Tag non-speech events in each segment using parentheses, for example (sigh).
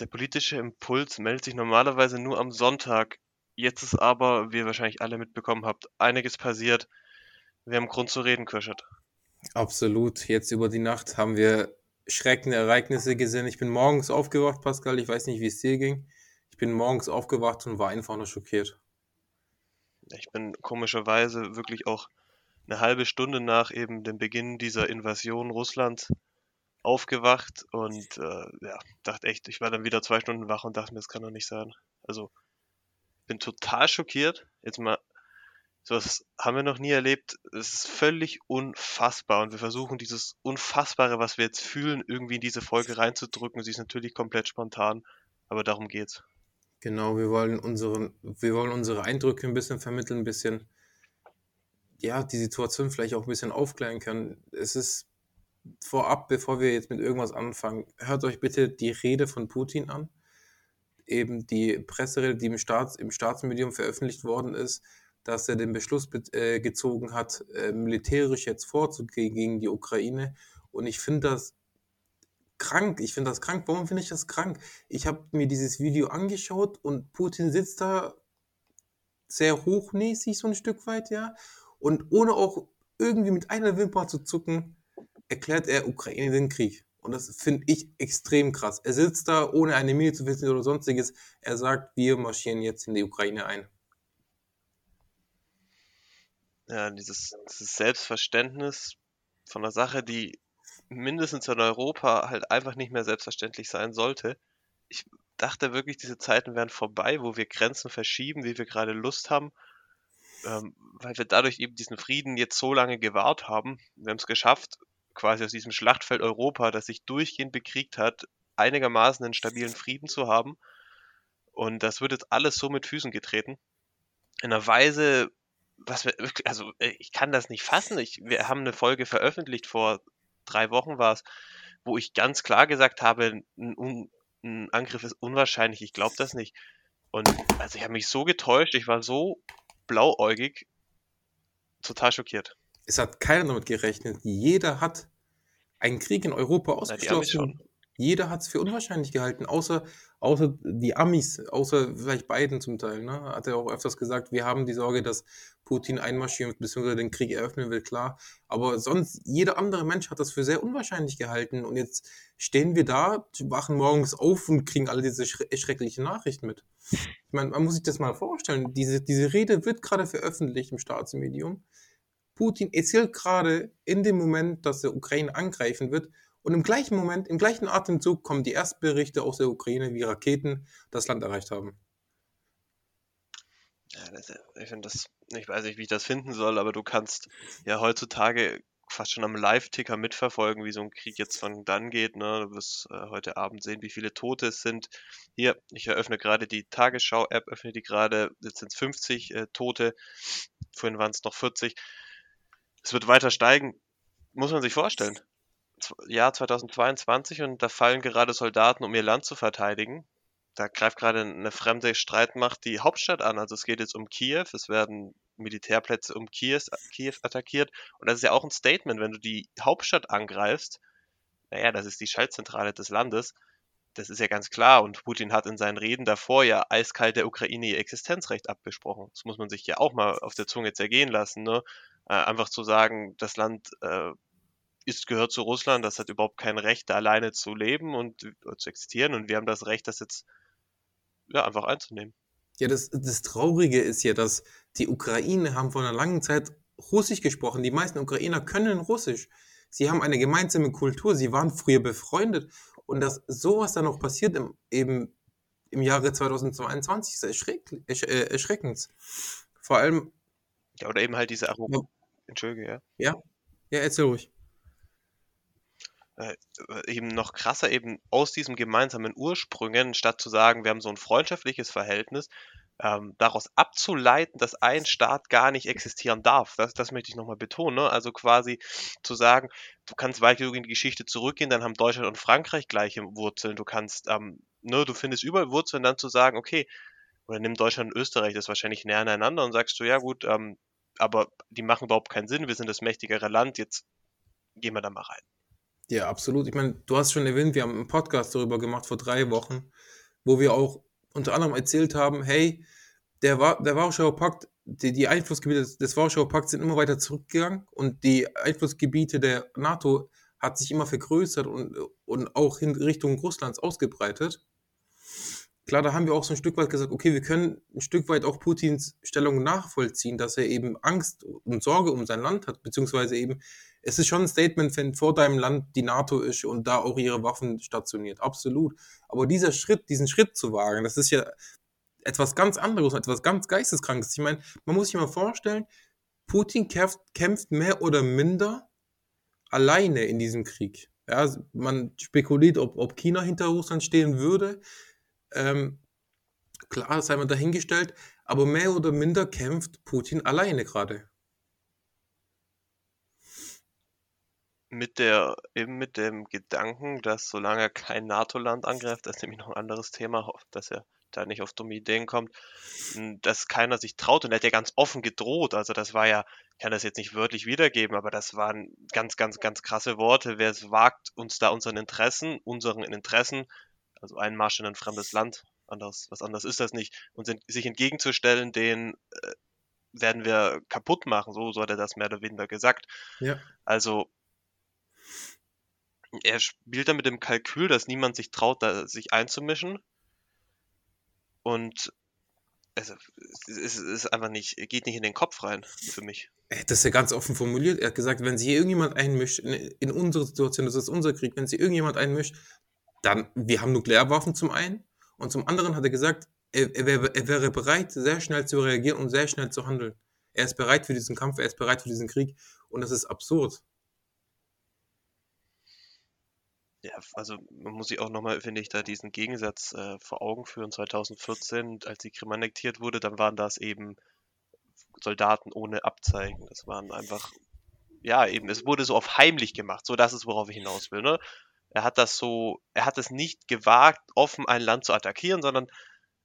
Der politische Impuls meldet sich normalerweise nur am Sonntag. Jetzt ist aber, wie ihr wahrscheinlich alle mitbekommen habt, einiges passiert. Wir haben Grund zu reden, Querschert. Absolut. Jetzt über die Nacht haben wir schreckende Ereignisse gesehen. Ich bin morgens aufgewacht, Pascal. Ich weiß nicht, wie es dir ging. Ich bin morgens aufgewacht und war einfach nur schockiert. Ich bin komischerweise wirklich auch eine halbe Stunde nach eben dem Beginn dieser Invasion Russlands aufgewacht und äh, ja, dachte echt, ich war dann wieder zwei Stunden wach und dachte mir, das kann doch nicht sein. Also bin total schockiert. Jetzt mal, sowas haben wir noch nie erlebt. Es ist völlig unfassbar und wir versuchen dieses Unfassbare, was wir jetzt fühlen, irgendwie in diese Folge reinzudrücken. Sie ist natürlich komplett spontan, aber darum geht's. Genau, wir wollen unseren, wir wollen unsere Eindrücke ein bisschen vermitteln, ein bisschen, ja, die Situation vielleicht auch ein bisschen aufklären können. Es ist vorab, bevor wir jetzt mit irgendwas anfangen, hört euch bitte die Rede von Putin an. Eben die Presserede, die im, Staats, im Staatsmedium veröffentlicht worden ist, dass er den Beschluss äh, gezogen hat, äh, militärisch jetzt vorzugehen gegen die Ukraine. Und ich finde das krank. Ich finde das krank. Warum finde ich das krank? Ich habe mir dieses Video angeschaut und Putin sitzt da sehr hochnäsig, so ein Stück weit, ja. Und ohne auch irgendwie mit einer Wimper zu zucken, erklärt er Ukraine den Krieg. Und das finde ich extrem krass. Er sitzt da, ohne eine Miene zu wissen oder sonstiges. Er sagt, wir marschieren jetzt in die Ukraine ein. Ja, dieses, dieses Selbstverständnis von einer Sache, die mindestens in Europa halt einfach nicht mehr selbstverständlich sein sollte. Ich dachte wirklich, diese Zeiten wären vorbei, wo wir Grenzen verschieben, wie wir gerade Lust haben, ähm, weil wir dadurch eben diesen Frieden jetzt so lange gewahrt haben. Wir haben es geschafft, quasi aus diesem Schlachtfeld Europa, das sich durchgehend bekriegt hat, einigermaßen einen stabilen Frieden zu haben. Und das wird jetzt alles so mit Füßen getreten. In einer Weise, was wir also äh, ich kann das nicht fassen. Ich, wir haben eine Folge veröffentlicht vor drei Wochen war es, wo ich ganz klar gesagt habe, ein, ein Angriff ist unwahrscheinlich, ich glaube das nicht. Und also ich habe mich so getäuscht, ich war so blauäugig, total schockiert. Es hat keiner damit gerechnet. Jeder hat einen Krieg in Europa ausgeschlossen. Jeder hat es für unwahrscheinlich gehalten, außer, außer die Amis, außer vielleicht beiden zum Teil. Ne? Hat er auch öfters gesagt, wir haben die Sorge, dass Putin einmarschieren bzw. den Krieg eröffnen will, klar. Aber sonst, jeder andere Mensch hat das für sehr unwahrscheinlich gehalten. Und jetzt stehen wir da, wachen morgens auf und kriegen alle diese schrecklichen Nachrichten mit. Ich meine, man muss sich das mal vorstellen. Diese, diese Rede wird gerade veröffentlicht im Staatsmedium. Putin erzählt gerade in dem Moment, dass der Ukraine angreifen wird, und im gleichen Moment, im gleichen Atemzug kommen die ersten Berichte aus der Ukraine, wie Raketen das Land erreicht haben. Ja, das, ich das, ich weiß nicht, wie ich das finden soll, aber du kannst ja heutzutage fast schon am Live-Ticker mitverfolgen, wie so ein Krieg jetzt von dann geht. Ne? Du wirst äh, heute Abend sehen, wie viele Tote es sind. Hier, ich eröffne gerade die Tagesschau-App, öffne die gerade, jetzt sind es 50 äh, Tote, vorhin waren es noch 40. Es wird weiter steigen, muss man sich vorstellen. Jahr 2022 und da fallen gerade Soldaten, um ihr Land zu verteidigen. Da greift gerade eine fremde Streitmacht die Hauptstadt an. Also es geht jetzt um Kiew, es werden Militärplätze um Kiew, Kiew attackiert. Und das ist ja auch ein Statement, wenn du die Hauptstadt angreifst, naja, das ist die Schaltzentrale des Landes. Das ist ja ganz klar. Und Putin hat in seinen Reden davor ja eiskalt der Ukraine ihr Existenzrecht abgesprochen. Das muss man sich ja auch mal auf der Zunge zergehen lassen. Ne? Äh, einfach zu sagen, das Land äh, ist, gehört zu Russland, das hat überhaupt kein Recht, da alleine zu leben und äh, zu existieren. Und wir haben das Recht, das jetzt ja, einfach einzunehmen. Ja, das, das Traurige ist ja, dass die Ukraine haben vor einer langen Zeit Russisch gesprochen. Die meisten Ukrainer können Russisch. Sie haben eine gemeinsame Kultur. Sie waren früher befreundet. Und dass sowas dann noch passiert im, eben im Jahre 2022 ist erschreck, äh, erschreckend. Vor allem. Ja, oder eben halt diese Arroganz. Entschuldige, ja. Ja, ja, erzähl ruhig. Äh, eben noch krasser eben aus diesem gemeinsamen Ursprüngen, statt zu sagen, wir haben so ein freundschaftliches Verhältnis, ähm, daraus abzuleiten, dass ein Staat gar nicht existieren darf. Das, das möchte ich nochmal betonen. Ne? Also quasi zu sagen, du kannst weit genug in die Geschichte zurückgehen, dann haben Deutschland und Frankreich gleiche Wurzeln. Du kannst, ähm, ne, du findest überall Wurzeln, dann zu sagen, okay, oder nimm Deutschland und Österreich, das wahrscheinlich näher aneinander und sagst du, ja gut, ähm, aber die machen überhaupt keinen Sinn, wir sind das mächtigere Land, jetzt gehen wir da mal rein. Ja, absolut. Ich meine, du hast schon erwähnt, wir haben einen Podcast darüber gemacht vor drei Wochen, wo wir auch unter anderem erzählt haben, hey, der, der Warschauer Pakt, die, die Einflussgebiete des, Warschauer Pakts sind immer weiter zurückgegangen und die Einflussgebiete der NATO hat sich immer vergrößert und, und auch in Richtung Russlands ausgebreitet. Klar, da haben wir auch so ein Stück weit gesagt, okay, wir können ein Stück weit auch Putins Stellung nachvollziehen, dass er eben Angst und Sorge um sein Land hat, beziehungsweise eben, es ist schon ein Statement, wenn vor deinem Land die NATO ist und da auch ihre Waffen stationiert, absolut. Aber dieser Schritt, diesen Schritt zu wagen, das ist ja etwas ganz anderes, etwas ganz Geisteskrankes. Ich meine, man muss sich mal vorstellen, Putin kämpft, kämpft mehr oder minder alleine in diesem Krieg. Ja, man spekuliert, ob, ob China hinter Russland stehen würde. Ähm, klar, sei mal dahingestellt, aber mehr oder minder kämpft Putin alleine gerade. Mit der, eben mit dem Gedanken, dass solange kein NATO-Land angreift, das ist nämlich noch ein anderes Thema, dass er da nicht auf dumme Ideen kommt, dass keiner sich traut und er hat ja ganz offen gedroht. Also das war ja, ich kann das jetzt nicht wörtlich wiedergeben, aber das waren ganz, ganz, ganz krasse Worte. Wer es wagt, uns da unseren Interessen, unseren Interessen, also ein Marsch in ein fremdes Land, anders, was anderes ist das nicht, und sich entgegenzustellen, den äh, werden wir kaputt machen. So, so hat er das mehr oder weniger gesagt. Ja. Also er spielt da mit dem Kalkül, dass niemand sich traut, da sich einzumischen. Und also, es ist einfach nicht, geht nicht in den Kopf rein für mich. Das ist ja ganz offen formuliert. Er hat gesagt, wenn sich irgendjemand einmischt in, in unsere Situation, das ist unser Krieg, wenn sich irgendjemand einmischt, dann, wir haben Nuklearwaffen zum einen und zum anderen hat er gesagt, er, er, wäre, er wäre bereit, sehr schnell zu reagieren und sehr schnell zu handeln. Er ist bereit für diesen Kampf, er ist bereit für diesen Krieg und das ist absurd. Ja, also man muss sich auch nochmal, finde ich, da diesen Gegensatz äh, vor Augen führen. 2014, als die Krim annektiert wurde, dann waren das eben Soldaten ohne Abzeichen. Das waren einfach, ja, eben, es wurde so auf heimlich gemacht. So, das ist, worauf ich hinaus will, ne? Er hat das so, er hat es nicht gewagt, offen ein Land zu attackieren, sondern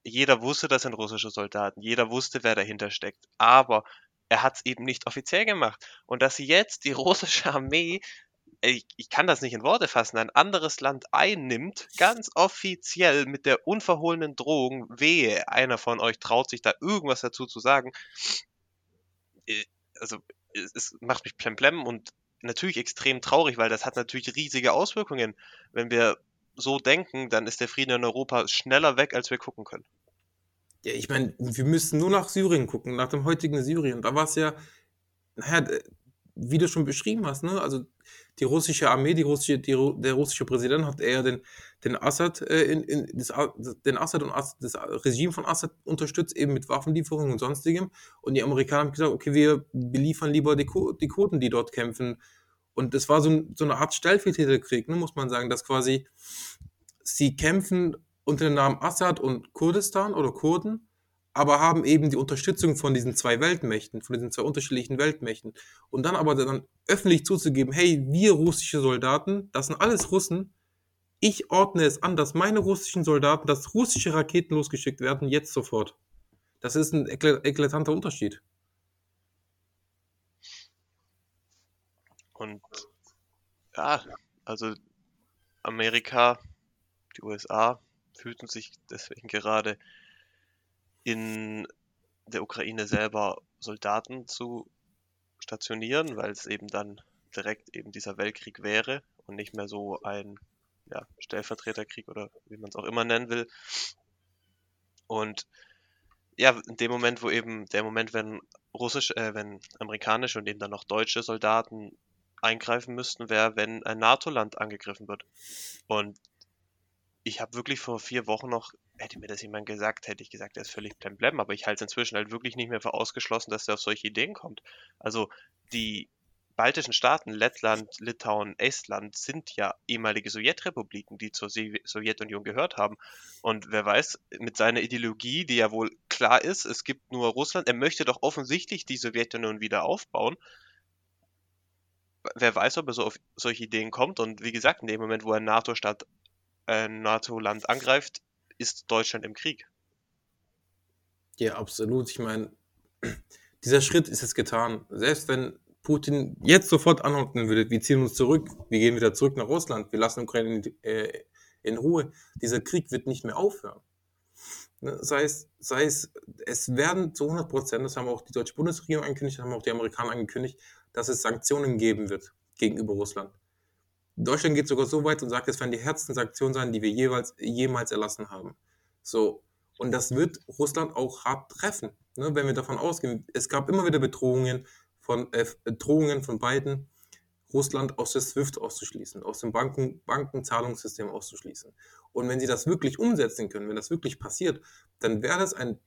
jeder wusste, das sind russische Soldaten. Jeder wusste, wer dahinter steckt. Aber er hat es eben nicht offiziell gemacht. Und dass jetzt die (laughs) russische Armee ich, ich kann das nicht in Worte fassen, ein anderes Land einnimmt, ganz offiziell mit der unverhohlenen Drohung, wehe, einer von euch traut sich da irgendwas dazu zu sagen. Äh, also, es, es macht mich plemplem und natürlich extrem traurig, weil das hat natürlich riesige Auswirkungen. Wenn wir so denken, dann ist der Frieden in Europa schneller weg, als wir gucken können. Ja, ich meine, wir müssen nur nach Syrien gucken, nach dem heutigen Syrien. Da war es ja, naja, wie du schon beschrieben hast, ne? Also die russische Armee, die russische, die, der russische Präsident hat eher den, den Assad, äh, in, in, das, den Assad und Assad, das Regime von Assad unterstützt, eben mit Waffenlieferungen und sonstigem. Und die Amerikaner haben gesagt, okay, wir beliefern lieber die, die Kurden, die dort kämpfen. Und das war so, so eine Art Stellvertreterkrieg, ne, muss man sagen, dass quasi sie kämpfen unter dem Namen Assad und Kurdistan oder Kurden aber haben eben die Unterstützung von diesen zwei Weltmächten, von diesen zwei unterschiedlichen Weltmächten. Und dann aber dann öffentlich zuzugeben, hey, wir russische Soldaten, das sind alles Russen, ich ordne es an, dass meine russischen Soldaten, dass russische Raketen losgeschickt werden, jetzt sofort. Das ist ein eklatanter Unterschied. Und ja, also Amerika, die USA fühlten sich deswegen gerade in der Ukraine selber Soldaten zu stationieren, weil es eben dann direkt eben dieser Weltkrieg wäre und nicht mehr so ein ja, Stellvertreterkrieg oder wie man es auch immer nennen will. Und ja, in dem Moment, wo eben der Moment, wenn russisch, äh, wenn amerikanische und eben dann noch deutsche Soldaten eingreifen müssten, wäre, wenn ein NATO-Land angegriffen wird. Und ich habe wirklich vor vier Wochen noch hätte mir das jemand gesagt, hätte ich gesagt, er ist völlig blemblem, aber ich halte es inzwischen halt wirklich nicht mehr für ausgeschlossen, dass er auf solche Ideen kommt. Also die baltischen Staaten, Lettland, Litauen, Estland sind ja ehemalige Sowjetrepubliken, die zur Sowjetunion gehört haben. Und wer weiß, mit seiner Ideologie, die ja wohl klar ist, es gibt nur Russland, er möchte doch offensichtlich die Sowjetunion wieder aufbauen. Wer weiß, ob er so auf solche Ideen kommt. Und wie gesagt, in dem Moment, wo ein NATO-Staat ein NATO-Land angreift, ist Deutschland im Krieg. Ja, absolut. Ich meine, (clears throat) dieser Schritt ist jetzt getan. Selbst wenn Putin jetzt sofort anordnen würde, wir ziehen uns zurück, wir gehen wieder zurück nach Russland, wir lassen Ukraine in, äh, in Ruhe, dieser Krieg wird nicht mehr aufhören. Ne, sei es, sei es, es werden zu 100 Prozent, das haben auch die deutsche Bundesregierung angekündigt, das haben auch die Amerikaner angekündigt, dass es Sanktionen geben wird gegenüber Russland. Deutschland geht sogar so weit und sagt, es werden die härtesten Sanktionen sein, die wir jeweils, jemals erlassen haben. So. Und das wird Russland auch hart treffen, ne, wenn wir davon ausgehen. Es gab immer wieder Bedrohungen von, äh, Drohungen von beiden, Russland aus der SWIFT auszuschließen, aus dem Banken, Bankenzahlungssystem auszuschließen. Und wenn sie das wirklich umsetzen können, wenn das wirklich passiert, dann wäre das ein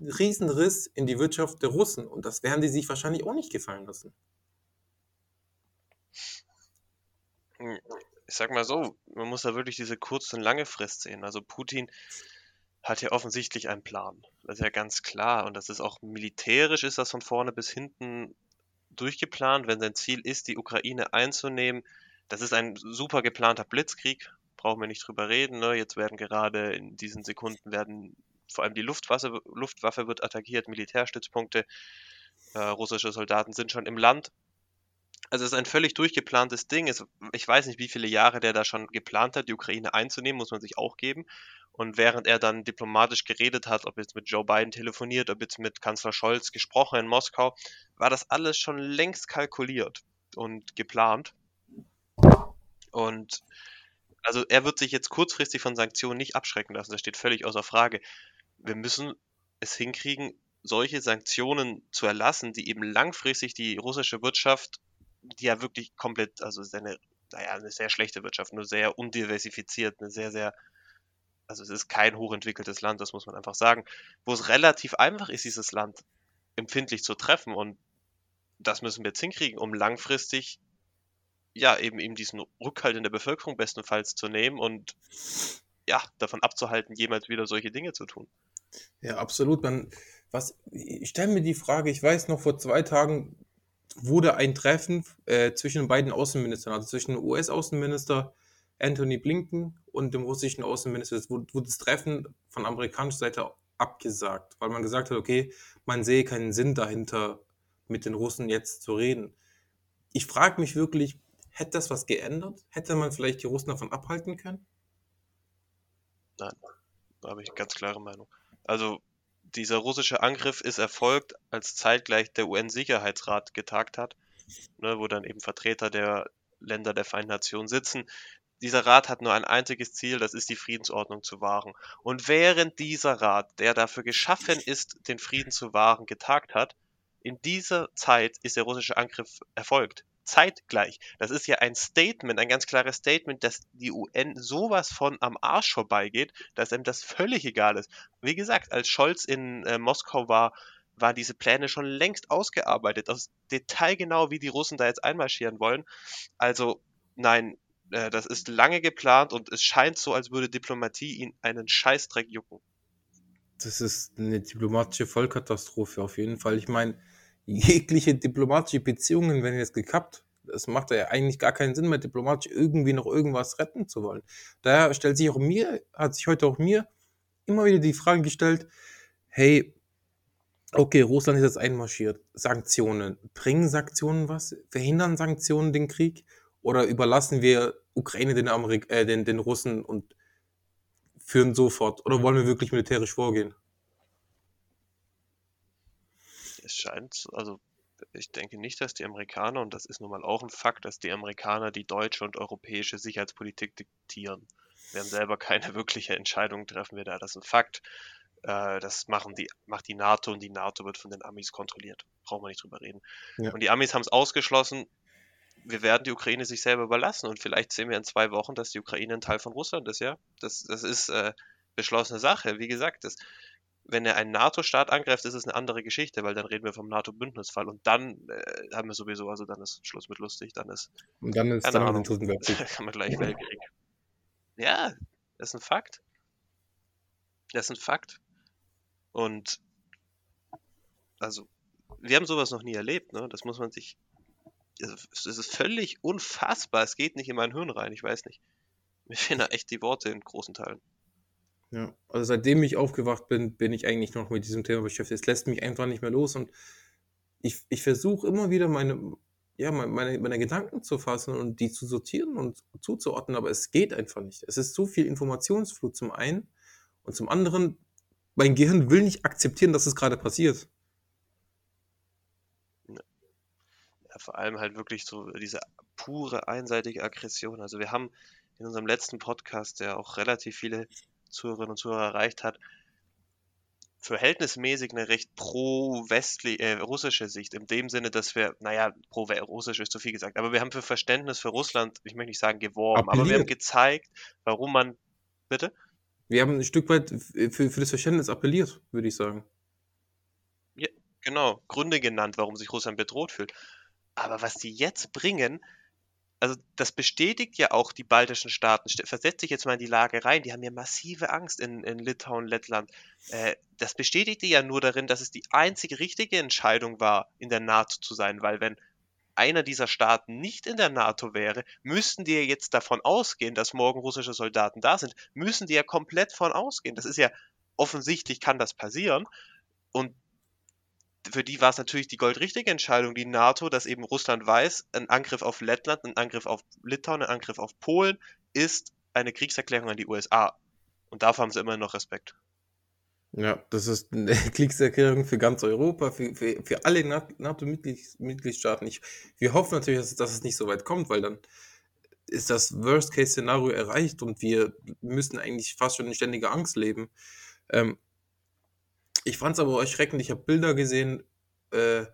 Riesenriss in die Wirtschaft der Russen. Und das werden die sich wahrscheinlich auch nicht gefallen lassen. Ich sag mal so, man muss da wirklich diese kurze und lange Frist sehen. Also Putin hat ja offensichtlich einen Plan. Das ist ja ganz klar. Und das ist auch militärisch, ist das von vorne bis hinten durchgeplant. Wenn sein Ziel ist, die Ukraine einzunehmen, das ist ein super geplanter Blitzkrieg. Brauchen wir nicht drüber reden. Ne? Jetzt werden gerade in diesen Sekunden werden vor allem die Luftwaffe, Luftwaffe wird attackiert, Militärstützpunkte. Äh, russische Soldaten sind schon im Land. Also es ist ein völlig durchgeplantes Ding. Es, ich weiß nicht, wie viele Jahre der da schon geplant hat, die Ukraine einzunehmen, muss man sich auch geben. Und während er dann diplomatisch geredet hat, ob jetzt mit Joe Biden telefoniert, ob jetzt mit Kanzler Scholz gesprochen in Moskau, war das alles schon längst kalkuliert und geplant. Und also er wird sich jetzt kurzfristig von Sanktionen nicht abschrecken lassen. Das steht völlig außer Frage. Wir müssen es hinkriegen, solche Sanktionen zu erlassen, die eben langfristig die russische Wirtschaft, die ja wirklich komplett, also ist eine, naja, eine sehr schlechte Wirtschaft, nur sehr undiversifiziert, eine sehr, sehr also es ist kein hochentwickeltes Land, das muss man einfach sagen, wo es relativ einfach ist, dieses Land empfindlich zu treffen und das müssen wir jetzt hinkriegen, um langfristig ja eben eben diesen Rückhalt in der Bevölkerung bestenfalls zu nehmen und ja, davon abzuhalten, jemals wieder solche Dinge zu tun. Ja, absolut. Man, was, ich stelle mir die Frage, ich weiß noch, vor zwei Tagen wurde ein Treffen äh, zwischen den beiden Außenministern, also zwischen dem US-Außenminister Anthony Blinken und dem russischen Außenminister, wurde, wurde das Treffen von amerikanischer Seite abgesagt, weil man gesagt hat, okay, man sehe keinen Sinn dahinter, mit den Russen jetzt zu reden. Ich frage mich wirklich, hätte das was geändert? Hätte man vielleicht die Russen davon abhalten können? Nein, da habe ich eine ganz klare Meinung. Also dieser russische Angriff ist erfolgt, als zeitgleich der UN-Sicherheitsrat getagt hat, ne, wo dann eben Vertreter der Länder der Vereinten Nationen sitzen. Dieser Rat hat nur ein einziges Ziel, das ist die Friedensordnung zu wahren. Und während dieser Rat, der dafür geschaffen ist, den Frieden zu wahren, getagt hat, in dieser Zeit ist der russische Angriff erfolgt. Zeitgleich. Das ist ja ein Statement, ein ganz klares Statement, dass die UN sowas von am Arsch vorbeigeht, dass ihm das völlig egal ist. Wie gesagt, als Scholz in äh, Moskau war, waren diese Pläne schon längst ausgearbeitet, aus detailgenau, wie die Russen da jetzt einmarschieren wollen. Also, nein, äh, das ist lange geplant und es scheint so, als würde Diplomatie ihn einen Scheißdreck jucken. Das ist eine diplomatische Vollkatastrophe auf jeden Fall. Ich meine, jegliche diplomatische Beziehungen werden jetzt gekappt. Das macht ja eigentlich gar keinen Sinn mehr, diplomatisch irgendwie noch irgendwas retten zu wollen. Daher stellt sich auch mir, hat sich heute auch mir immer wieder die Frage gestellt, hey, okay, Russland ist jetzt einmarschiert. Sanktionen. Bringen Sanktionen was? Verhindern Sanktionen den Krieg? Oder überlassen wir Ukraine den, Amerik äh, den, den Russen und führen sofort? Oder wollen wir wirklich militärisch vorgehen? Es scheint, also ich denke nicht, dass die Amerikaner, und das ist nun mal auch ein Fakt, dass die Amerikaner die deutsche und europäische Sicherheitspolitik diktieren. Wir haben selber keine (laughs) wirkliche Entscheidung treffen wir da. Das ist ein Fakt. Äh, das machen die, macht die NATO und die NATO wird von den Amis kontrolliert. Brauchen wir nicht drüber reden. Ja. Und die Amis haben es ausgeschlossen, wir werden die Ukraine sich selber überlassen und vielleicht sehen wir in zwei Wochen, dass die Ukraine ein Teil von Russland ist, ja. Das, das ist äh, beschlossene Sache. Wie gesagt, das, wenn er einen NATO-Staat angreift, ist es eine andere Geschichte, weil dann reden wir vom NATO-Bündnisfall und dann äh, haben wir sowieso, also dann ist Schluss mit lustig, dann ist. Und dann ist dann Ahnung, Dritten (laughs) Weltkrieg. kann man gleich Weltkrieg. Ja, das ist ein Fakt. Das ist ein Fakt. Und also, wir haben sowas noch nie erlebt, ne? Das muss man sich es ist völlig unfassbar. Es geht nicht in mein Hirn rein. Ich weiß nicht. Mir fehlen da echt die Worte in großen Teilen. Ja, also seitdem ich aufgewacht bin, bin ich eigentlich noch mit diesem Thema beschäftigt. Es lässt mich einfach nicht mehr los und ich, ich versuche immer wieder meine, ja, meine, meine Gedanken zu fassen und die zu sortieren und zuzuordnen, aber es geht einfach nicht. Es ist so viel Informationsflut zum einen und zum anderen, mein Gehirn will nicht akzeptieren, dass es gerade passiert. Ja, vor allem halt wirklich so diese pure einseitige Aggression. Also wir haben in unserem letzten Podcast, der auch relativ viele Zuhörerinnen und Zuhörer erreicht hat, verhältnismäßig eine recht pro-westliche, äh, russische Sicht, in dem Sinne, dass wir, naja, pro-russisch ist zu viel gesagt, aber wir haben für Verständnis für Russland, ich möchte nicht sagen geworben, Appelliert. aber wir haben gezeigt, warum man, bitte? Wir haben ein Stück weit für, für das Verständnis appelliert, würde ich sagen. Ja, genau, Gründe genannt, warum sich Russland bedroht fühlt. Aber was die jetzt bringen, also das bestätigt ja auch die baltischen Staaten. Versetzt sich jetzt mal in die Lage rein, die haben ja massive Angst in, in Litauen, Lettland. Äh, das bestätigt die ja nur darin, dass es die einzige richtige Entscheidung war, in der NATO zu sein, weil wenn einer dieser Staaten nicht in der NATO wäre, müssten die ja jetzt davon ausgehen, dass morgen russische Soldaten da sind, müssen die ja komplett von ausgehen. Das ist ja offensichtlich kann das passieren. Und für die war es natürlich die goldrichtige Entscheidung, die NATO, dass eben Russland weiß, ein Angriff auf Lettland, ein Angriff auf Litauen, ein Angriff auf Polen ist eine Kriegserklärung an die USA. Und dafür haben sie immer noch Respekt. Ja, das ist eine (laughs) Kriegserklärung für ganz Europa, für, für, für alle NATO-Mitgliedstaaten. wir hoffen natürlich, dass, dass, es nicht so weit kommt, weil dann ist das Worst-Case-Szenario erreicht und wir müssen eigentlich fast schon in ständiger Angst leben. Ähm, ich fand es aber erschreckend. Ich habe Bilder gesehen äh,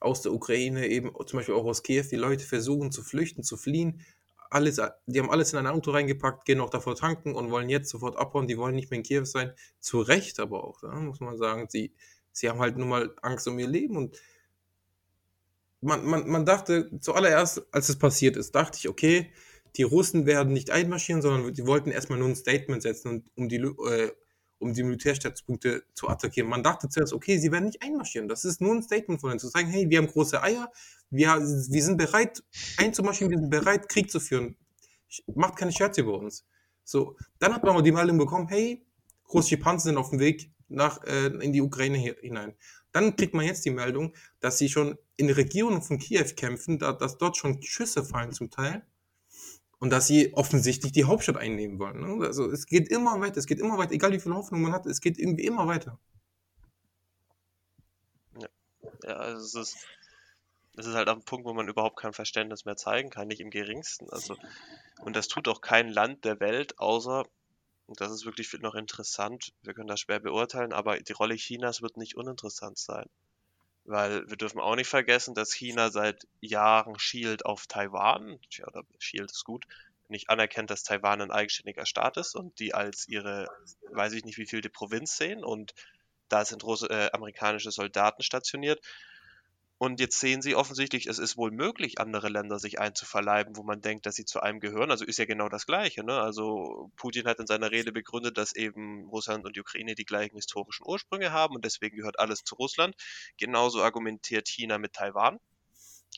aus der Ukraine, eben zum Beispiel auch aus Kiew. Die Leute versuchen zu flüchten, zu fliehen. Alles, die haben alles in ein Auto reingepackt, gehen auch davor tanken und wollen jetzt sofort abhauen. Die wollen nicht mehr in Kiew sein. Zu Recht aber auch, ja, muss man sagen. Sie, sie haben halt nun mal Angst um ihr Leben und man, man, man dachte zuallererst, als es passiert ist, dachte ich, okay, die Russen werden nicht einmarschieren, sondern die wollten erstmal nur ein Statement setzen, um die äh, um die Militärstützpunkte zu attackieren. Man dachte zuerst, okay, sie werden nicht einmarschieren. Das ist nur ein Statement von ihnen, zu sagen, hey, wir haben große Eier, wir, wir sind bereit einzumarschieren, wir sind bereit, Krieg zu führen. Macht keine Scherze über uns. So, dann hat man aber die Meldung bekommen, hey, russische Panzer sind auf dem Weg nach, äh, in die Ukraine hier, hinein. Dann kriegt man jetzt die Meldung, dass sie schon in Regionen von Kiew kämpfen, da, dass dort schon Schüsse fallen zum Teil und dass sie offensichtlich die Hauptstadt einnehmen wollen. Ne? Also es geht immer weiter, es geht immer weiter, egal wie viel Hoffnung man hat, es geht irgendwie immer weiter. Ja, ja also es ist, es ist halt am Punkt, wo man überhaupt kein Verständnis mehr zeigen kann, nicht im geringsten. Also, und das tut auch kein Land der Welt, außer, und das ist wirklich noch interessant, wir können das schwer beurteilen, aber die Rolle Chinas wird nicht uninteressant sein. Weil wir dürfen auch nicht vergessen, dass China seit Jahren schielt auf Taiwan, tja, oder schielt ist gut, nicht anerkennt, dass Taiwan ein eigenständiger Staat ist und die als ihre, weiß ich nicht wie viel, die Provinz sehen. Und da sind Russ äh, amerikanische Soldaten stationiert. Und jetzt sehen sie offensichtlich, es ist wohl möglich, andere Länder sich einzuverleiben, wo man denkt, dass sie zu einem gehören. Also ist ja genau das Gleiche. Ne? Also Putin hat in seiner Rede begründet, dass eben Russland und die Ukraine die gleichen historischen Ursprünge haben und deswegen gehört alles zu Russland. Genauso argumentiert China mit Taiwan.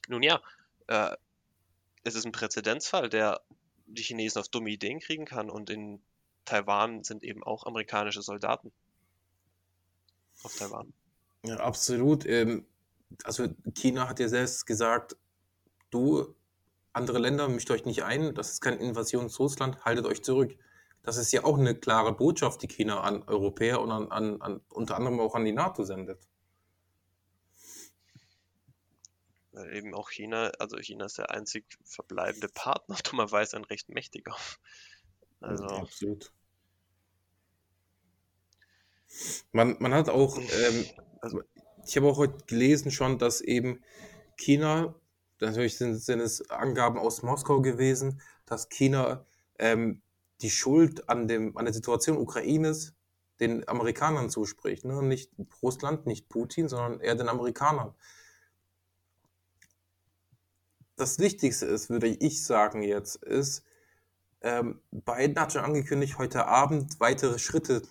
Nun ja, äh, es ist ein Präzedenzfall, der die Chinesen auf dumme Ideen kriegen kann und in Taiwan sind eben auch amerikanische Soldaten. Auf Taiwan. Ja, absolut. Ähm also China hat ja selbst gesagt, du, andere Länder, mischt euch nicht ein, das ist kein Invasionsrussland, haltet euch zurück. Das ist ja auch eine klare Botschaft, die China an Europäer und an, an, an unter anderem auch an die NATO sendet. Weil eben auch China, also China ist der einzig verbleibende Partner, (laughs) dummerweise ein recht mächtiger. Also. Ja, absolut. Man, man hat auch, ähm, also ich habe auch heute gelesen schon, dass eben China, natürlich sind, sind es Angaben aus Moskau gewesen, dass China ähm, die Schuld an, dem, an der Situation Ukraines den Amerikanern zuspricht. Ne? Nicht Russland, nicht Putin, sondern eher den Amerikanern. Das Wichtigste ist, würde ich sagen jetzt, ist, ähm, Biden hat schon angekündigt, heute Abend weitere Schritte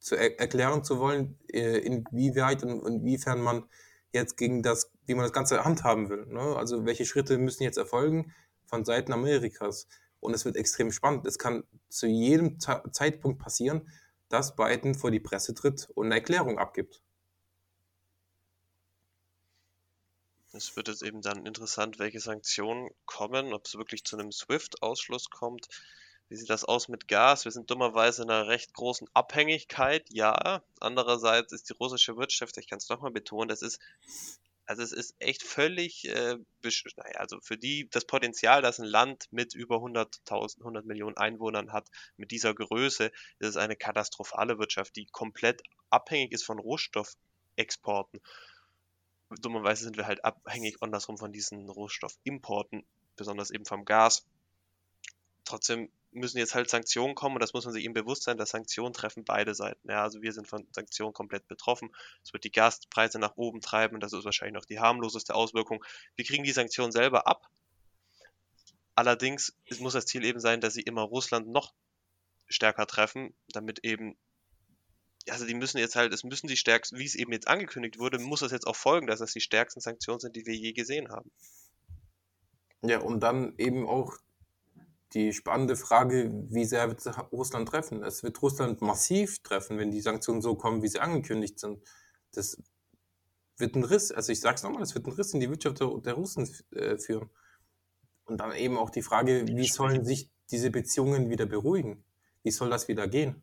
zu er erklären zu wollen, äh, inwieweit und inwiefern man jetzt gegen das, wie man das Ganze handhaben will. Ne? Also welche Schritte müssen jetzt erfolgen von Seiten Amerikas. Und es wird extrem spannend. Es kann zu jedem Zeitpunkt passieren, dass Biden vor die Presse tritt und eine Erklärung abgibt. Es wird jetzt eben dann interessant, welche Sanktionen kommen, ob es wirklich zu einem SWIFT-Ausschluss kommt. Wie sieht das aus mit Gas? Wir sind dummerweise in einer recht großen Abhängigkeit, ja. Andererseits ist die russische Wirtschaft, ich kann es nochmal betonen, das ist, also es ist echt völlig, äh, naja, also für die, das Potenzial, das ein Land mit über 100.000, 100 Millionen Einwohnern hat, mit dieser Größe, ist es eine katastrophale Wirtschaft, die komplett abhängig ist von Rohstoffexporten dummerweise sind wir halt abhängig andersrum von diesen Rohstoffimporten, besonders eben vom Gas. Trotzdem müssen jetzt halt Sanktionen kommen und das muss man sich eben bewusst sein, dass Sanktionen treffen beide Seiten. Ja, also wir sind von Sanktionen komplett betroffen. Es wird die Gaspreise nach oben treiben und das ist wahrscheinlich noch die harmloseste Auswirkung. Wir kriegen die Sanktionen selber ab. Allerdings muss das Ziel eben sein, dass sie immer Russland noch stärker treffen, damit eben also die müssen jetzt halt, es müssen die stärksten, wie es eben jetzt angekündigt wurde, muss das jetzt auch folgen, dass das die stärksten Sanktionen sind, die wir je gesehen haben. Ja, und dann eben auch die spannende Frage, wie sehr wird Russland treffen? Es wird Russland massiv treffen, wenn die Sanktionen so kommen, wie sie angekündigt sind. Das wird ein Riss, also ich sage es nochmal, das wird ein Riss in die Wirtschaft der, Russen äh, führen. Und dann eben auch die Frage, wie sollen sich diese Beziehungen wieder beruhigen? Wie soll das wieder gehen?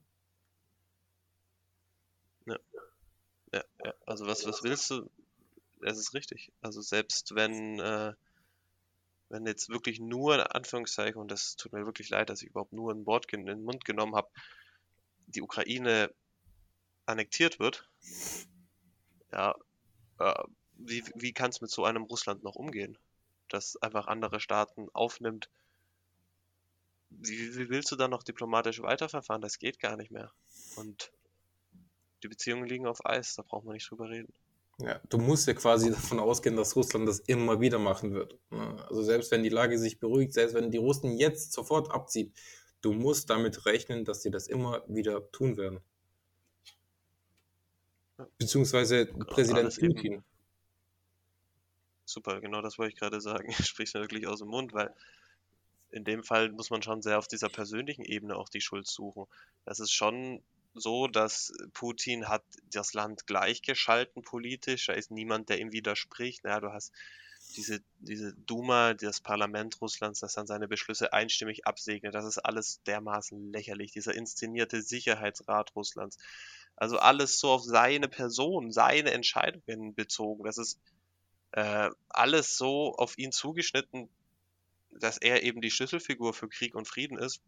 Ja, ja. Also was, was willst du? Es ist richtig. Also selbst wenn, äh, wenn jetzt wirklich nur in Anführungszeichen, und das tut mir wirklich leid, dass ich überhaupt nur ein Wort in den Mund genommen habe, die Ukraine annektiert wird, ja, äh, wie, wie kann es mit so einem Russland noch umgehen? Das einfach andere Staaten aufnimmt. Wie, wie willst du dann noch diplomatisch weiterverfahren? Das geht gar nicht mehr. Und die Beziehungen liegen auf Eis, da braucht man nicht drüber reden. Ja, du musst ja quasi (laughs) davon ausgehen, dass Russland das immer wieder machen wird. Ne? Also selbst wenn die Lage sich beruhigt, selbst wenn die Russen jetzt sofort abziehen, du musst damit rechnen, dass sie das immer wieder tun werden. Beziehungsweise genau, Präsident Putin. Eben. Super, genau das wollte ich gerade sagen. (laughs) Sprichst mir wirklich aus dem Mund, weil in dem Fall muss man schon sehr auf dieser persönlichen Ebene auch die Schuld suchen. Das ist schon so, dass Putin hat das Land gleichgeschalten politisch. Da ist niemand, der ihm widerspricht. Naja, du hast diese, diese Duma, das Parlament Russlands, das dann seine Beschlüsse einstimmig absegnet. Das ist alles dermaßen lächerlich. Dieser inszenierte Sicherheitsrat Russlands. Also alles so auf seine Person, seine Entscheidungen bezogen. Das ist äh, alles so auf ihn zugeschnitten, dass er eben die Schlüsselfigur für Krieg und Frieden ist.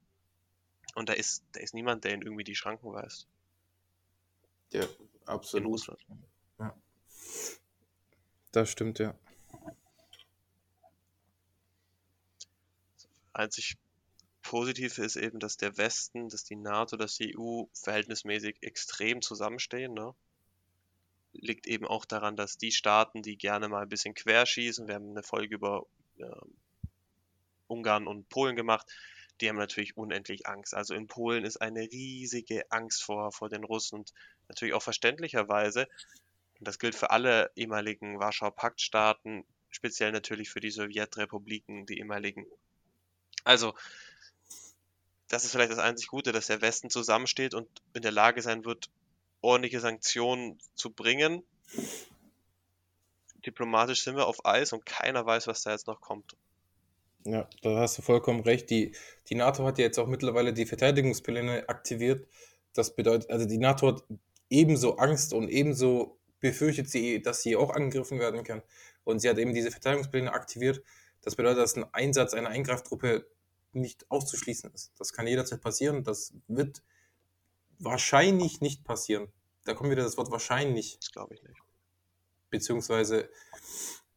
Und da ist, da ist niemand, der ihn irgendwie die Schranken weist. Ja, absolut. Ja. Das stimmt, ja. Einzig Positive ist eben, dass der Westen, dass die NATO, dass die EU verhältnismäßig extrem zusammenstehen. Ne? Liegt eben auch daran, dass die Staaten, die gerne mal ein bisschen querschießen, wir haben eine Folge über äh, Ungarn und Polen gemacht, die haben natürlich unendlich Angst. Also in Polen ist eine riesige Angst vor, vor den Russen und natürlich auch verständlicherweise, und das gilt für alle ehemaligen Warschauer Paktstaaten, speziell natürlich für die Sowjetrepubliken, die ehemaligen. Also, das ist vielleicht das einzig Gute, dass der Westen zusammensteht und in der Lage sein wird, ordentliche Sanktionen zu bringen. Diplomatisch sind wir auf Eis und keiner weiß, was da jetzt noch kommt. Ja, da hast du vollkommen recht. Die, die NATO hat ja jetzt auch mittlerweile die Verteidigungspläne aktiviert. Das bedeutet, also die NATO hat ebenso Angst und ebenso befürchtet sie, dass sie auch angegriffen werden kann. Und sie hat eben diese Verteidigungspläne aktiviert. Das bedeutet, dass ein Einsatz einer Eingreiftruppe nicht auszuschließen ist. Das kann jederzeit passieren. Das wird wahrscheinlich nicht passieren. Da kommt wieder das Wort wahrscheinlich. Das glaube ich nicht. Beziehungsweise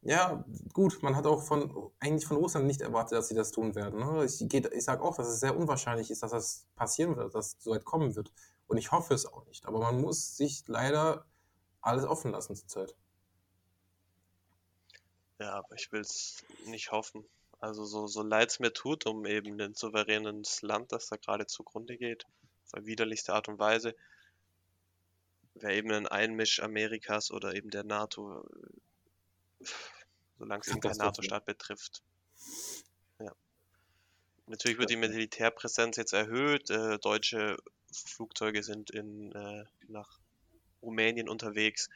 ja, gut, man hat auch von eigentlich von Russland nicht erwartet, dass sie das tun werden. Ne? Ich, ich sage auch, dass es sehr unwahrscheinlich ist, dass das passieren wird, dass es so weit kommen wird. Und ich hoffe es auch nicht. Aber man muss sich leider alles offen lassen zurzeit. Ja, aber ich will es nicht hoffen. Also so, so leid es mir tut, um eben ein souveränes Land, das da gerade zugrunde geht, auf widerlichste Art und Weise, wäre eben ein Einmisch Amerikas oder eben der NATO solange es (laughs) eben kein NATO-Staat betrifft. Ja. Natürlich wird die Militärpräsenz jetzt erhöht. Äh, deutsche Flugzeuge sind in, äh, nach Rumänien unterwegs.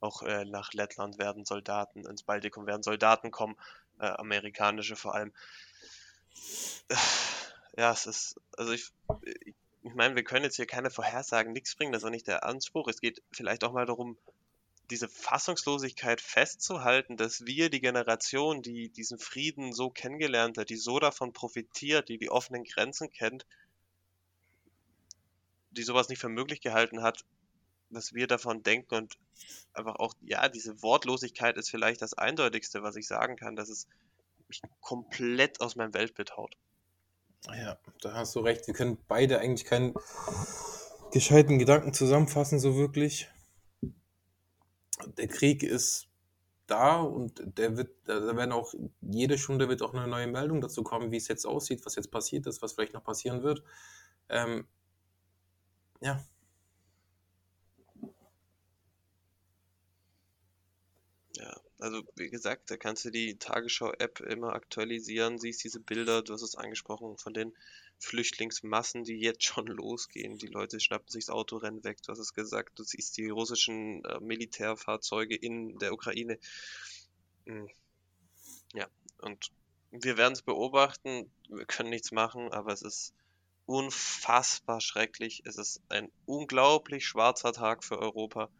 Auch äh, nach Lettland werden Soldaten, ins Baltikum werden Soldaten kommen, äh, amerikanische vor allem. Ja, es ist, also ich, ich meine, wir können jetzt hier keine Vorhersagen, nichts bringen, das ist auch nicht der Anspruch. Es geht vielleicht auch mal darum, diese Fassungslosigkeit festzuhalten, dass wir die Generation, die diesen Frieden so kennengelernt hat, die so davon profitiert, die die offenen Grenzen kennt, die sowas nicht für möglich gehalten hat, dass wir davon denken und einfach auch, ja, diese Wortlosigkeit ist vielleicht das Eindeutigste, was ich sagen kann, dass es mich komplett aus meinem Weltbild haut. Ja, da hast du recht. Wir können beide eigentlich keinen gescheiten Gedanken zusammenfassen, so wirklich. Der Krieg ist da und der wird, da werden auch, jede Stunde wird auch eine neue Meldung dazu kommen, wie es jetzt aussieht, was jetzt passiert ist, was vielleicht noch passieren wird. Ähm, ja. Ja, also wie gesagt, da kannst du die Tagesschau-App immer aktualisieren, siehst diese Bilder, du hast es angesprochen, von den Flüchtlingsmassen, die jetzt schon (laughs) losgehen. Die Leute schnappen sich das Auto, rennen weg. Du hast es gesagt, du siehst die russischen äh, Militärfahrzeuge in der Ukraine. Hm. Ja, und wir werden es beobachten, wir können nichts machen, aber es ist unfassbar schrecklich. Es ist ein unglaublich schwarzer Tag für Europa,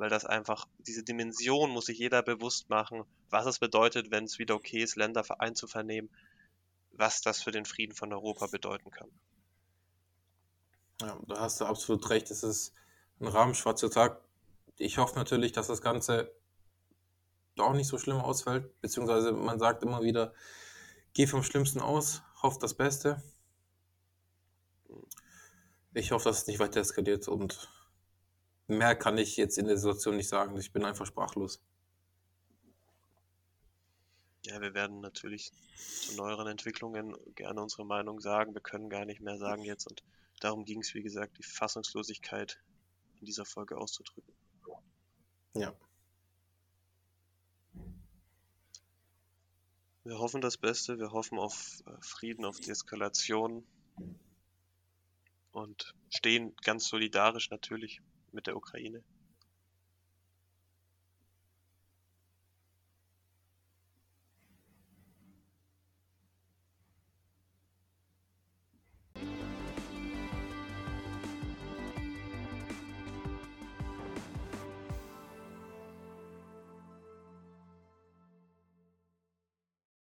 weil das einfach, diese Dimension muss sich jeder bewusst machen, was es bedeutet, wenn es wieder okay ist, Länder einzuvernehmen, was das für den Frieden von Europa bedeuten kann. Ja, da hast du absolut recht. Es ist ein rahmenschwarzer Tag. Ich hoffe natürlich, dass das Ganze auch nicht so schlimm ausfällt, beziehungsweise man sagt immer wieder, geh vom Schlimmsten aus, hoff das Beste. Ich hoffe, dass es nicht weiter eskaliert und mehr kann ich jetzt in der Situation nicht sagen. Ich bin einfach sprachlos. Ja, wir werden natürlich zu neueren Entwicklungen gerne unsere Meinung sagen. Wir können gar nicht mehr sagen jetzt und darum ging es, wie gesagt, die Fassungslosigkeit in dieser Folge auszudrücken. Ja. Wir hoffen das Beste, wir hoffen auf äh, Frieden, auf Deeskalation und stehen ganz solidarisch natürlich mit der Ukraine.